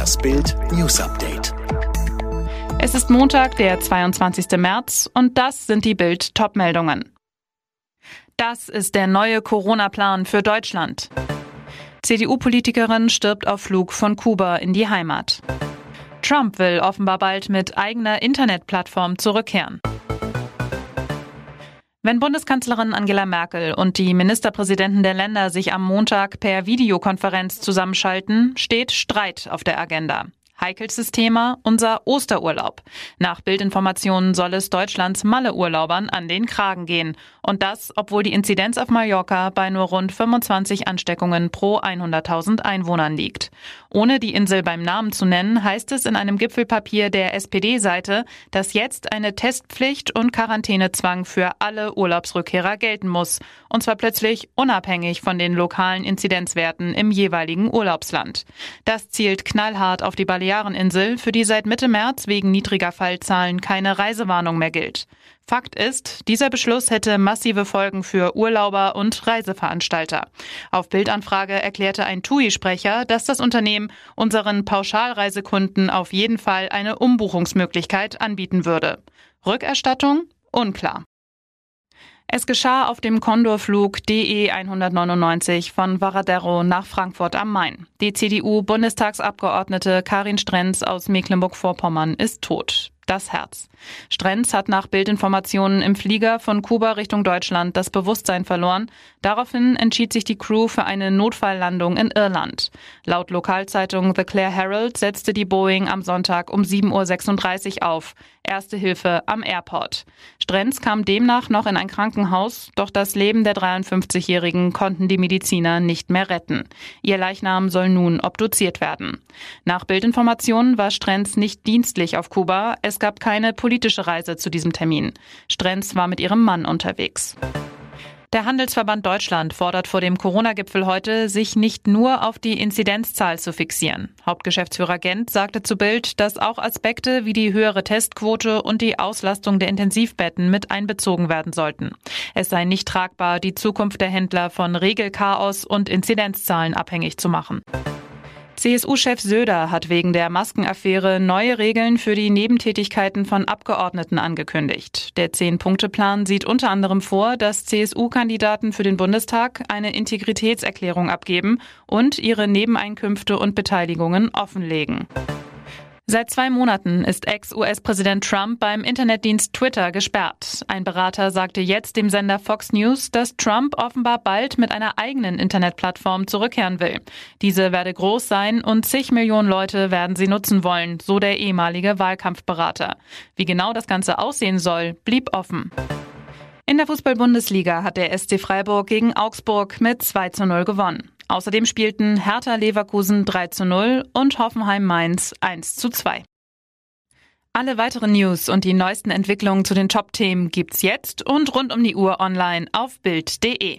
Das Bild News Update. Es ist Montag, der 22. März und das sind die Bild Topmeldungen. Das ist der neue Corona-Plan für Deutschland. CDU-Politikerin stirbt auf Flug von Kuba in die Heimat. Trump will offenbar bald mit eigener Internetplattform zurückkehren. Wenn Bundeskanzlerin Angela Merkel und die Ministerpräsidenten der Länder sich am Montag per Videokonferenz zusammenschalten, steht Streit auf der Agenda. Heikelstes Thema unser Osterurlaub. Nach Bildinformationen soll es Deutschlands Malle-Urlaubern an den Kragen gehen. Und das, obwohl die Inzidenz auf Mallorca bei nur rund 25 Ansteckungen pro 100.000 Einwohnern liegt. Ohne die Insel beim Namen zu nennen, heißt es in einem Gipfelpapier der SPD-Seite, dass jetzt eine Testpflicht und Quarantänezwang für alle Urlaubsrückkehrer gelten muss. Und zwar plötzlich unabhängig von den lokalen Inzidenzwerten im jeweiligen Urlaubsland. Das zielt knallhart auf die Balearen Baleareninsel, für die seit Mitte März wegen niedriger Fallzahlen keine Reisewarnung mehr gilt. Fakt ist, dieser Beschluss hätte massive Folgen für Urlauber und Reiseveranstalter. Auf Bildanfrage erklärte ein TUI-Sprecher, dass das Unternehmen unseren Pauschalreisekunden auf jeden Fall eine Umbuchungsmöglichkeit anbieten würde. Rückerstattung? Unklar. Es geschah auf dem Condorflug DE 199 von Varadero nach Frankfurt am Main. Die CDU-Bundestagsabgeordnete Karin Strenz aus Mecklenburg-Vorpommern ist tot das Herz. Strenz hat nach Bildinformationen im Flieger von Kuba Richtung Deutschland das Bewusstsein verloren. Daraufhin entschied sich die Crew für eine Notfalllandung in Irland. Laut Lokalzeitung The Clare Herald setzte die Boeing am Sonntag um 7.36 Uhr auf. Erste Hilfe am Airport. Strenz kam demnach noch in ein Krankenhaus, doch das Leben der 53-Jährigen konnten die Mediziner nicht mehr retten. Ihr Leichnam soll nun obduziert werden. Nach Bildinformationen war Strenz nicht dienstlich auf Kuba. Es gab keine politische Reise zu diesem Termin. Strenz war mit ihrem Mann unterwegs. Der Handelsverband Deutschland fordert vor dem Corona-Gipfel heute, sich nicht nur auf die Inzidenzzahl zu fixieren. Hauptgeschäftsführer Gent sagte zu Bild, dass auch Aspekte wie die höhere Testquote und die Auslastung der Intensivbetten mit einbezogen werden sollten. Es sei nicht tragbar, die Zukunft der Händler von Regelchaos und Inzidenzzahlen abhängig zu machen. CSU-Chef Söder hat wegen der Maskenaffäre neue Regeln für die Nebentätigkeiten von Abgeordneten angekündigt. Der Zehn-Punkte-Plan sieht unter anderem vor, dass CSU-Kandidaten für den Bundestag eine Integritätserklärung abgeben und ihre Nebeneinkünfte und Beteiligungen offenlegen. Seit zwei Monaten ist Ex-US-Präsident Trump beim Internetdienst Twitter gesperrt. Ein Berater sagte jetzt dem Sender Fox News, dass Trump offenbar bald mit einer eigenen Internetplattform zurückkehren will. Diese werde groß sein und zig Millionen Leute werden sie nutzen wollen, so der ehemalige Wahlkampfberater. Wie genau das Ganze aussehen soll, blieb offen. In der Fußball-Bundesliga hat der SC Freiburg gegen Augsburg mit 2 zu 0 gewonnen. Außerdem spielten Hertha Leverkusen 3 zu 0 und Hoffenheim Mainz 1 zu 2. Alle weiteren News und die neuesten Entwicklungen zu den Top-Themen gibt's jetzt und rund um die Uhr online auf Bild.de.